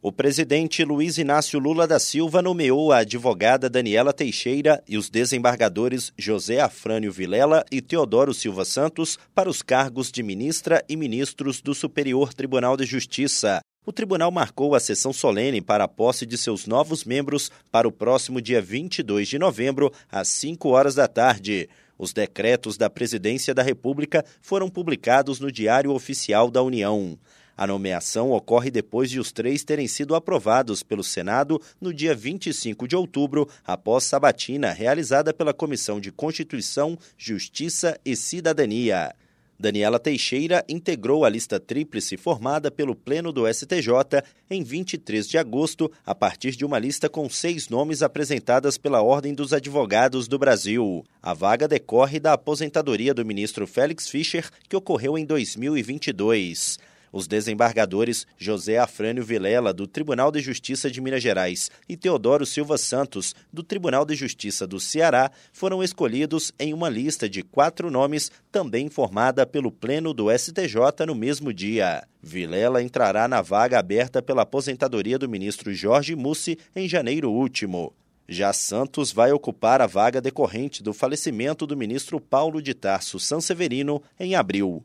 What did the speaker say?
O presidente Luiz Inácio Lula da Silva nomeou a advogada Daniela Teixeira e os desembargadores José Afrânio Vilela e Teodoro Silva Santos para os cargos de ministra e ministros do Superior Tribunal de Justiça. O tribunal marcou a sessão solene para a posse de seus novos membros para o próximo dia 22 de novembro, às 5 horas da tarde. Os decretos da Presidência da República foram publicados no Diário Oficial da União. A nomeação ocorre depois de os três terem sido aprovados pelo Senado no dia 25 de outubro, após sabatina realizada pela Comissão de Constituição, Justiça e Cidadania. Daniela Teixeira integrou a lista tríplice formada pelo Pleno do STJ em 23 de agosto, a partir de uma lista com seis nomes apresentadas pela Ordem dos Advogados do Brasil. A vaga decorre da aposentadoria do ministro Félix Fischer, que ocorreu em 2022. Os desembargadores José Afrânio Vilela, do Tribunal de Justiça de Minas Gerais, e Teodoro Silva Santos, do Tribunal de Justiça do Ceará, foram escolhidos em uma lista de quatro nomes, também formada pelo Pleno do STJ no mesmo dia. Vilela entrará na vaga aberta pela aposentadoria do ministro Jorge Mussi em janeiro último. Já Santos vai ocupar a vaga decorrente do falecimento do ministro Paulo de Tarso Sanseverino em abril